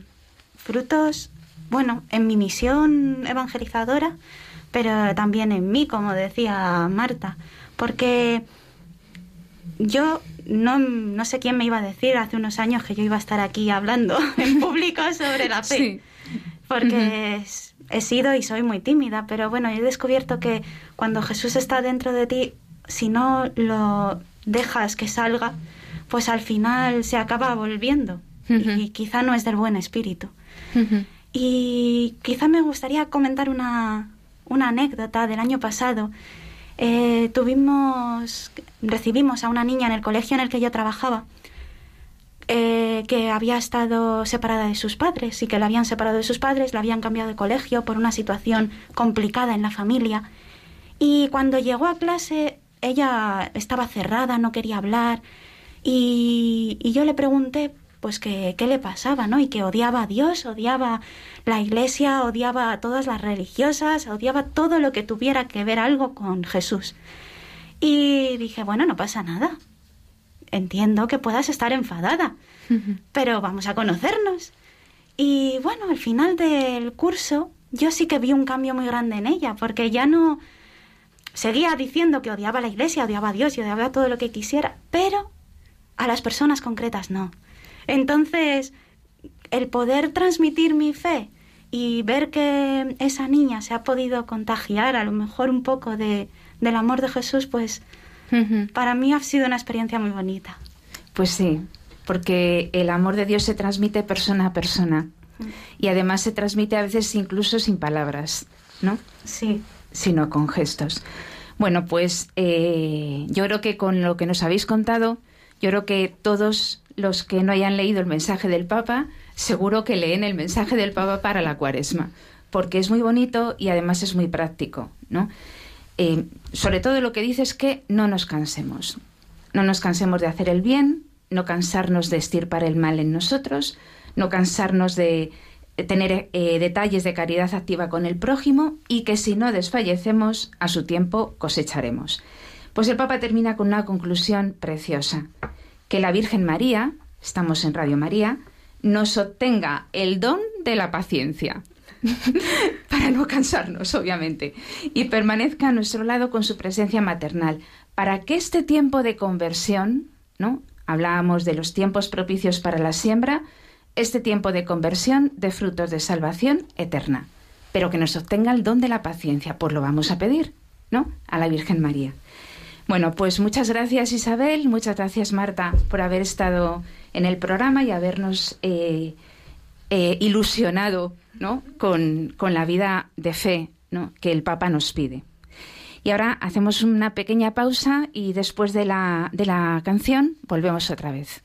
frutos bueno, en mi misión evangelizadora, pero también en mí, como decía Marta, porque yo no, no sé quién me iba a decir hace unos años que yo iba a estar aquí hablando en público sobre la fe, sí. porque uh -huh. he sido y soy muy tímida, pero bueno, he descubierto que cuando Jesús está dentro de ti, si no lo dejas que salga, pues al final se acaba volviendo uh -huh. y quizá no es del buen espíritu. Uh -huh. Y quizá me gustaría comentar una, una anécdota del año pasado. Eh, tuvimos, recibimos a una niña en el colegio en el que yo trabajaba eh, que había estado separada de sus padres y que la habían separado de sus padres, la habían cambiado de colegio por una situación complicada en la familia. Y cuando llegó a clase, ella estaba cerrada, no quería hablar. Y, y yo le pregunté pues que qué le pasaba, ¿no? Y que odiaba a Dios, odiaba la iglesia, odiaba a todas las religiosas, odiaba todo lo que tuviera que ver algo con Jesús. Y dije, bueno, no pasa nada. Entiendo que puedas estar enfadada, uh -huh. pero vamos a conocernos. Y bueno, al final del curso yo sí que vi un cambio muy grande en ella, porque ya no seguía diciendo que odiaba a la iglesia, odiaba a Dios y odiaba todo lo que quisiera, pero a las personas concretas no. Entonces, el poder transmitir mi fe y ver que esa niña se ha podido contagiar a lo mejor un poco de, del amor de Jesús, pues uh -huh. para mí ha sido una experiencia muy bonita. Pues sí, porque el amor de Dios se transmite persona a persona y además se transmite a veces incluso sin palabras, ¿no? Sí. Sino con gestos. Bueno, pues eh, yo creo que con lo que nos habéis contado, yo creo que todos los que no hayan leído el mensaje del Papa, seguro que leen el mensaje del Papa para la cuaresma, porque es muy bonito y además es muy práctico, ¿no? Eh, sobre todo lo que dice es que no nos cansemos, no nos cansemos de hacer el bien, no cansarnos de estirpar el mal en nosotros, no cansarnos de tener eh, detalles de caridad activa con el prójimo y que si no desfallecemos, a su tiempo cosecharemos. Pues el Papa termina con una conclusión preciosa que la Virgen María, estamos en Radio María, nos obtenga el don de la paciencia, para no cansarnos, obviamente, y permanezca a nuestro lado con su presencia maternal, para que este tiempo de conversión, ¿no? Hablábamos de los tiempos propicios para la siembra, este tiempo de conversión de frutos de salvación eterna, pero que nos obtenga el don de la paciencia, pues lo vamos a pedir, ¿no? A la Virgen María. Bueno, pues muchas gracias Isabel, muchas gracias Marta por haber estado en el programa y habernos eh, eh, ilusionado ¿no? con, con, la vida de fe ¿no? que el Papa nos pide. Y ahora hacemos una pequeña pausa y después de la, de la canción volvemos otra vez.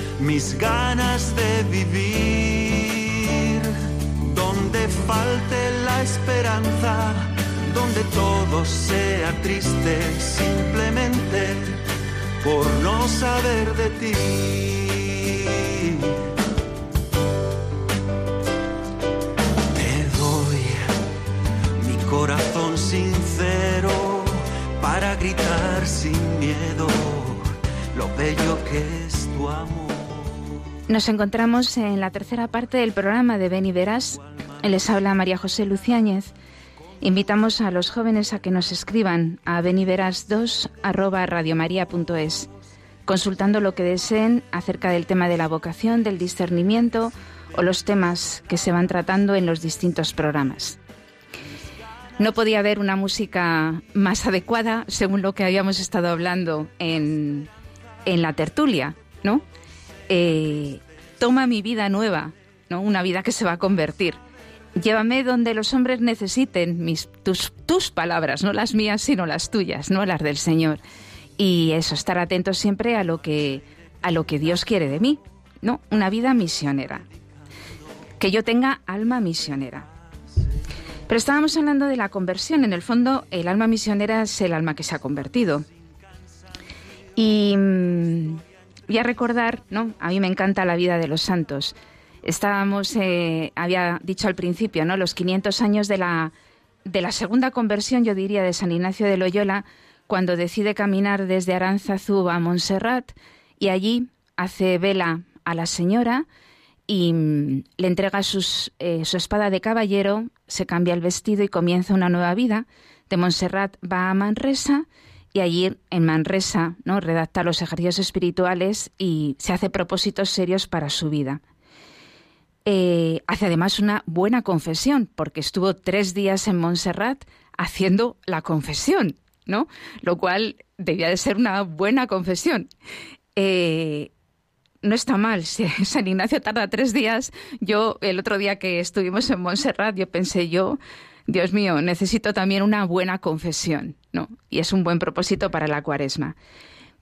mis ganas de vivir. Donde falte la esperanza, donde todo sea triste, simplemente por no saber de ti. Te doy mi corazón sincero para gritar sin miedo lo bello que es tu amor. Nos encontramos en la tercera parte del programa de Verás. Les habla María José Luciáñez. Invitamos a los jóvenes a que nos escriban a beniveras2 consultando lo que deseen acerca del tema de la vocación, del discernimiento o los temas que se van tratando en los distintos programas. No podía haber una música más adecuada según lo que habíamos estado hablando en, en la tertulia, ¿no? Eh, toma mi vida nueva, ¿no? Una vida que se va a convertir. Llévame donde los hombres necesiten mis, tus, tus palabras, no las mías, sino las tuyas, no las del Señor. Y eso, estar atentos siempre a lo que, a lo que Dios quiere de mí, ¿no? Una vida misionera. Que yo tenga alma misionera. Pero estábamos hablando de la conversión. En el fondo, el alma misionera es el alma que se ha convertido. Y mm, voy a recordar, ¿no? A mí me encanta la vida de los santos. Estábamos, eh, había dicho al principio, ¿no? Los 500 años de la, de la segunda conversión, yo diría, de San Ignacio de Loyola, cuando decide caminar desde Aranzazú a Montserrat y allí hace vela a la señora y mm, le entrega sus, eh, su espada de caballero, se cambia el vestido y comienza una nueva vida. De Montserrat va a Manresa y allí en Manresa ¿no? redacta los ejercicios espirituales y se hace propósitos serios para su vida. Eh, hace además una buena confesión, porque estuvo tres días en Montserrat haciendo la confesión, ¿no? Lo cual debía de ser una buena confesión. Eh, no está mal, si San Ignacio tarda tres días, yo el otro día que estuvimos en Montserrat, yo pensé yo, Dios mío, necesito también una buena confesión, ¿no? Y es un buen propósito para la cuaresma.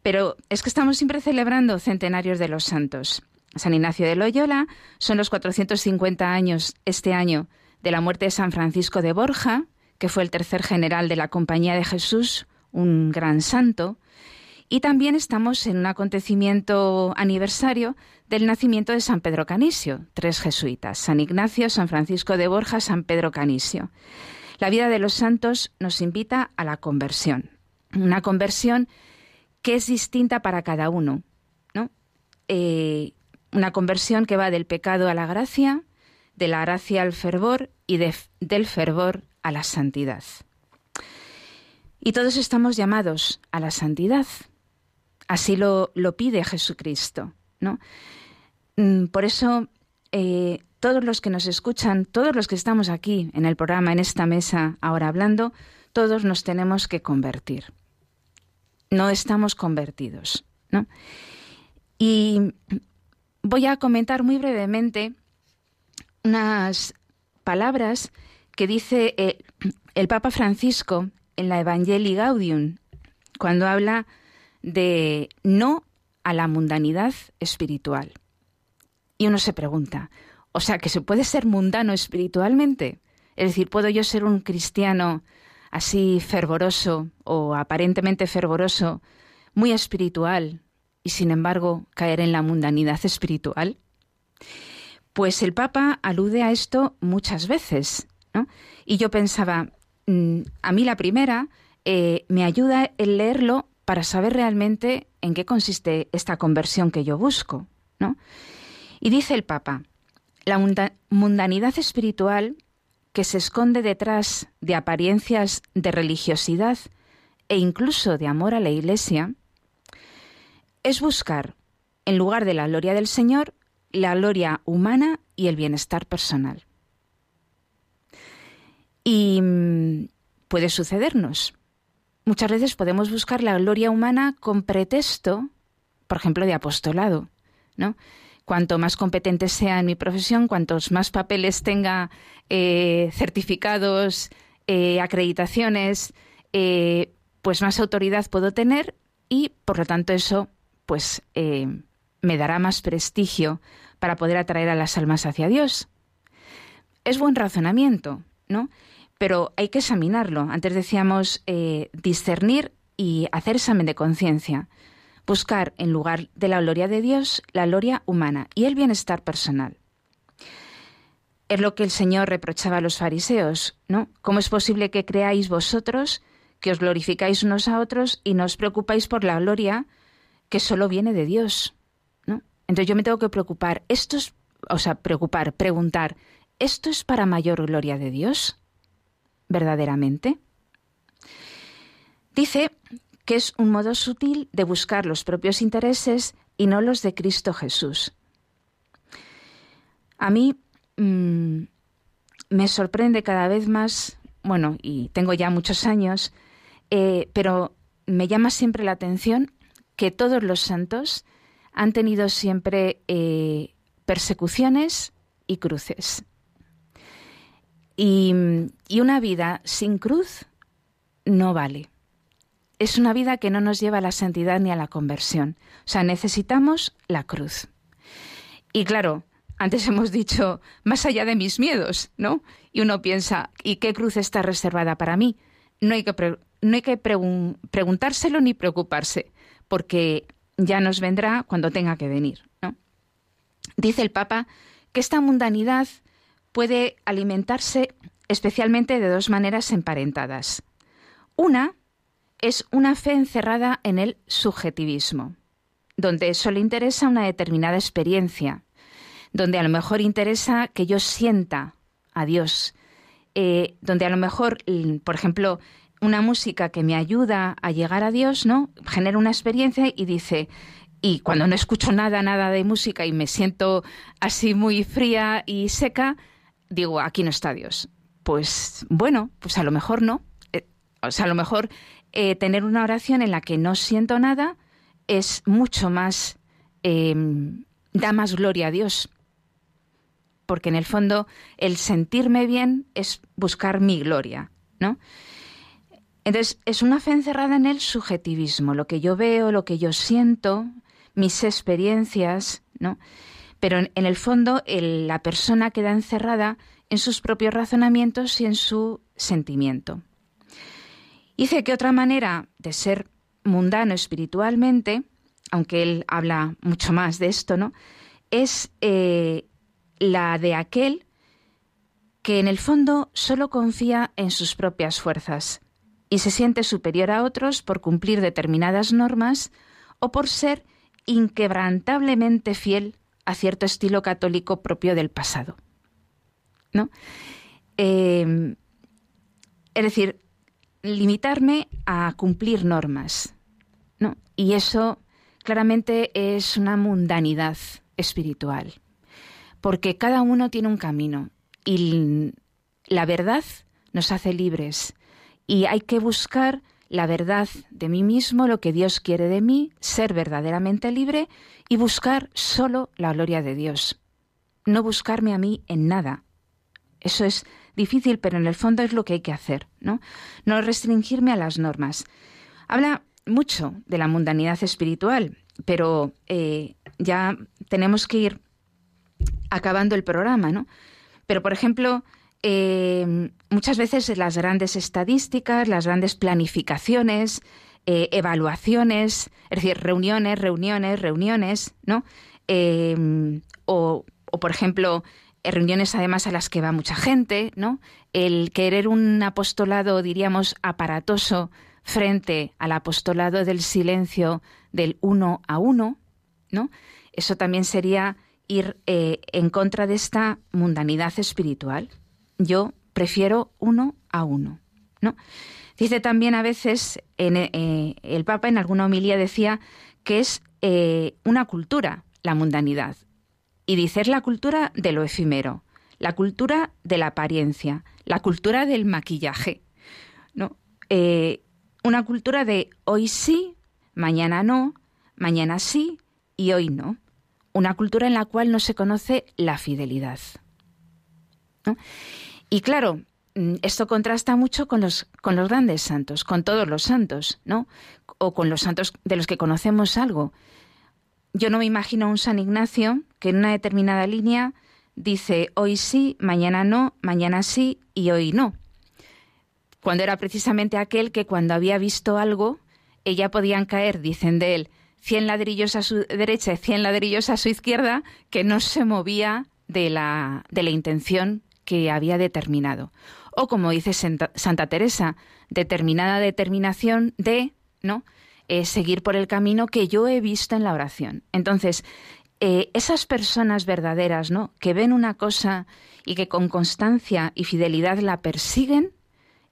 Pero es que estamos siempre celebrando centenarios de los santos. San Ignacio de Loyola, son los 450 años este año de la muerte de San Francisco de Borja, que fue el tercer general de la Compañía de Jesús, un gran santo, y también estamos en un acontecimiento aniversario del nacimiento de San Pedro Canisio, tres jesuitas, San Ignacio, San Francisco de Borja, San Pedro Canisio. La vida de los santos nos invita a la conversión, una conversión que es distinta para cada uno, ¿no? Eh, una conversión que va del pecado a la gracia, de la gracia al fervor y del fervor a la santidad. Y todos estamos llamados a la santidad. Así lo, pide Jesucristo. ¿no? Mm, por eso, eh, todos los que nos escuchan, todos los que estamos aquí en el programa, en esta mesa, ahora hablando, todos nos tenemos que convertir. No estamos convertidos. ¿no? Y voy a comentar muy brevemente unas palabras que dice eh, el, Papa Francisco en la Evangelii Gaudium, cuando habla de no a la mundanidad espiritual. Y uno se pregunta, o sea, que se puede ser mundano espiritualmente. Es decir, ¿puedo yo ser un cristiano así fervoroso o aparentemente fervoroso, muy espiritual, y sin embargo caer en la mundanidad espiritual? Pues el Papa alude a esto muchas veces. Y yo pensaba, mm, a mí la primera eh, me ayuda el leerlo para saber realmente en qué consiste esta conversión que yo busco. Y dice el Papa, la mundanidad espiritual que se esconde detrás de apariencias de religiosidad e incluso de amor a la Iglesia, es buscar, en lugar de la gloria del Señor, la gloria humana y el bienestar personal. Y mm, puede sucedernos. Muchas veces podemos buscar la gloria humana con pretexto, por ejemplo, de apostolado, ¿no? Cuanto más competente sea en mi profesión, cuantos más papeles tenga, eh, certificados, eh, acreditaciones, eh, pues más autoridad puedo tener y, por lo tanto, eso, pues, me dará más prestigio para poder atraer a las almas hacia Dios. Es buen razonamiento, ¿no? Pero hay que examinarlo. Antes decíamos discernir y hacer examen de conciencia. Buscar, en lugar de la gloria de Dios, la gloria humana y el bienestar personal. Es lo que el Señor reprochaba a los fariseos, ¿no? ¿Cómo es posible que creáis vosotros, que os glorificáis unos a otros y no os preocupáis por la gloria que solo viene de Dios? Entonces yo me tengo que preocupar, esto es, o sea, preocupar, preguntar, ¿esto es para mayor gloria de Dios? ¿Verdaderamente? Dice que es un modo sutil de buscar los propios intereses y no los de Cristo Jesús. A mí mm, me sorprende cada vez más, bueno, y tengo ya muchos años, eh, pero me llama siempre la atención que todos los santos han tenido siempre eh, persecuciones y cruces. Y, y una vida sin cruz no vale. Es una vida que no nos lleva a la santidad ni a la conversión. O sea, necesitamos la cruz. Y claro, antes hemos dicho, más allá de mis miedos, ¿no? Y uno piensa, ¿y qué cruz está reservada para mí? No hay que, no hay que preguntárselo ni preocuparse, porque ya nos vendrá cuando tenga que venir. ¿no? Dice el Papa que esta mundanidad puede alimentarse especialmente de dos maneras emparentadas. Una es una fe encerrada en el subjetivismo, donde solo interesa una determinada experiencia, donde a lo mejor interesa que yo sienta a Dios, eh, donde a lo mejor, por ejemplo, una música que me ayuda a llegar a Dios, ¿no? Genera una experiencia y dice, y cuando no escucho nada, nada de música y me siento así muy fría y seca, digo, aquí no está Dios. Pues bueno, pues a lo mejor no. Eh, o sea, a lo mejor eh, tener una oración en la que no siento nada es mucho más, em, da más gloria a Dios. Porque en el fondo el sentirme bien es buscar mi gloria, ¿no? Entonces, es una fe encerrada en el subjetivismo, lo que yo veo, lo que yo siento, mis experiencias, ¿no? Pero en, el fondo, la persona queda encerrada en sus propios razonamientos y en su sentimiento. Dice que otra manera de ser mundano espiritualmente, aunque él habla mucho más de esto, ¿no? Es eh, la de aquel que en el fondo solo confía en sus propias fuerzas y se siente superior a otros por cumplir determinadas normas o por ser inquebrantablemente fiel a cierto estilo católico propio del pasado. ¿No? Em, es decir, limitarme a cumplir normas. ¿no? Y eso claramente es una mundanidad espiritual, porque cada uno tiene un camino y la verdad nos hace libres y hay que buscar la verdad de mí mismo, lo que Dios quiere de mí, ser verdaderamente libre y buscar solo la gloria de Dios. No buscarme a mí en nada. Eso es difícil, pero en el fondo es lo que hay que hacer, ¿no? No restringirme a las normas. Habla mucho de la mundanidad espiritual, pero eh, ya tenemos que ir acabando el programa, ¿no? Pero, por ejemplo, eh, muchas veces las grandes estadísticas, las grandes planificaciones, eh, evaluaciones, es decir, reuniones, reuniones, reuniones, ¿no? O, o, por ejemplo, reuniones además a las que va mucha gente, ¿no? El querer un apostolado, diríamos, aparatoso frente al apostolado del silencio del uno a uno, ¿no? Eso también sería ir en contra de esta mundanidad espiritual yo prefiero uno a uno. ¿no? Dice también a veces, eh, el Papa en alguna homilía decía que es eh, una cultura la mundanidad. Y dice, la cultura de lo efímero, la cultura de la apariencia, la cultura del maquillaje, ¿no? Eh, una cultura de hoy sí, mañana no, mañana sí y hoy no. Una cultura en la cual no se conoce la fidelidad. Y claro, mm, esto contrasta mucho con los, con los grandes santos, con todos los santos, ¿no? O con los santos de los que conocemos algo. Yo no me imagino un San Ignacio que en una determinada línea dice hoy sí, mañana no, mañana sí y hoy no. Cuando era precisamente aquel que cuando había visto algo, ella podían caer, dicen de él, cien ladrillos a su derecha y cien ladrillos a su izquierda, que no se movía de la, de la intención que había determinado. O como dice Santa, Teresa, determinada determinación de, ¿no? Eh, seguir por el camino que yo he visto en la oración. Entonces, eh, esas personas verdaderas, ¿no? Que ven una cosa y que con constancia y fidelidad la persiguen,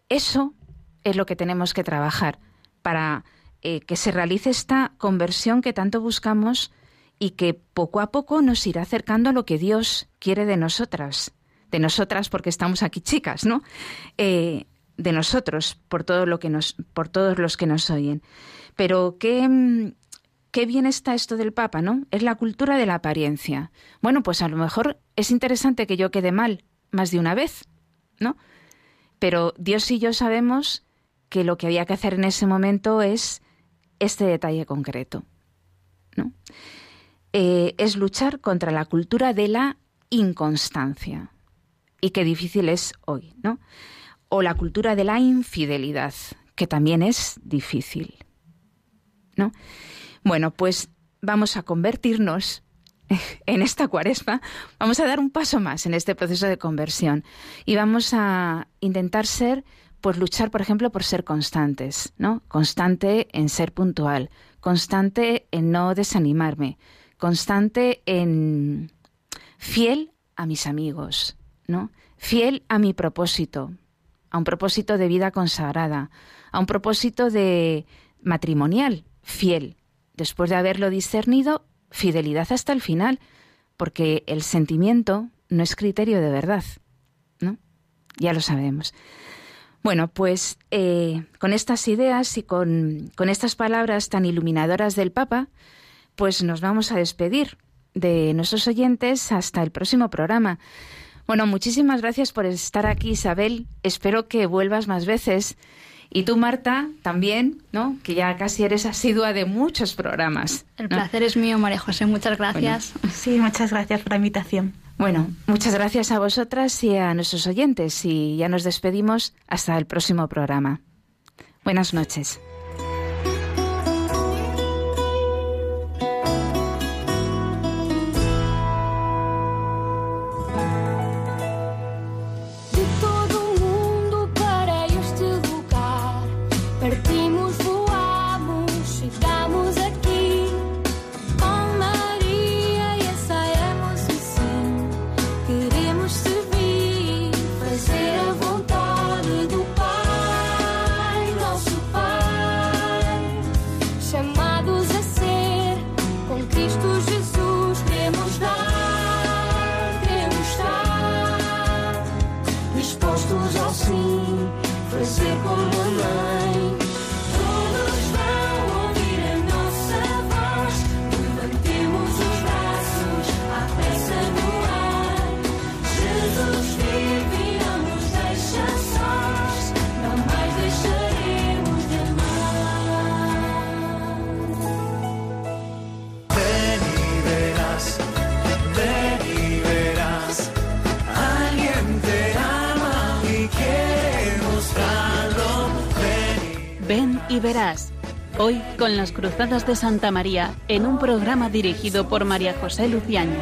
eso es lo que tenemos que trabajar para eh, que se realice esta conversión que tanto buscamos y que poco a poco nos irá acercando a lo que Dios quiere de nosotras de nosotras porque estamos aquí chicas, ¿no? De nosotros, por todo lo que nos, por todos los que nos oyen. Pero qué, mm, qué bien está esto del Papa, ¿no? Es la cultura de la apariencia. Bueno, pues a lo mejor es interesante que yo quede mal más de una vez, ¿no? Pero Dios y yo sabemos que lo que había que hacer en ese momento es este detalle concreto, ¿no? Eh, es luchar contra la cultura de la inconstancia y qué difícil es hoy, ¿no? O la cultura de la infidelidad, que también es difícil, ¿no? Bueno, pues vamos a convertirnos en esta cuaresma, vamos a dar un paso más en este proceso de conversión y vamos a intentar ser, pues luchar, por ejemplo, por ser constantes, ¿no? Constante en ser puntual, constante en no desanimarme, constante en fiel a mis amigos, ¿no? Fiel a mi propósito, a un propósito de vida consagrada, a un propósito de matrimonial, fiel. Después de haberlo discernido, fidelidad hasta el final, porque el sentimiento no es criterio de verdad, ¿no? Ya lo sabemos. Bueno, pues eh, con estas ideas y con, con estas palabras tan iluminadoras del Papa, pues nos vamos a despedir de nuestros oyentes hasta el próximo programa. Bueno, muchísimas gracias por estar aquí, Isabel. Espero que vuelvas más veces. Y tú, Marta, también, ¿no? Que ya casi eres asidua de muchos programas. El placer es mío, María José. Muchas gracias. Sí, muchas gracias por la invitación. Bueno, muchas gracias a vosotras y a nuestros oyentes. Y ya nos despedimos hasta el próximo programa. Buenas noches. Con las Cruzadas de Santa María en un programa dirigido por María José Luciano.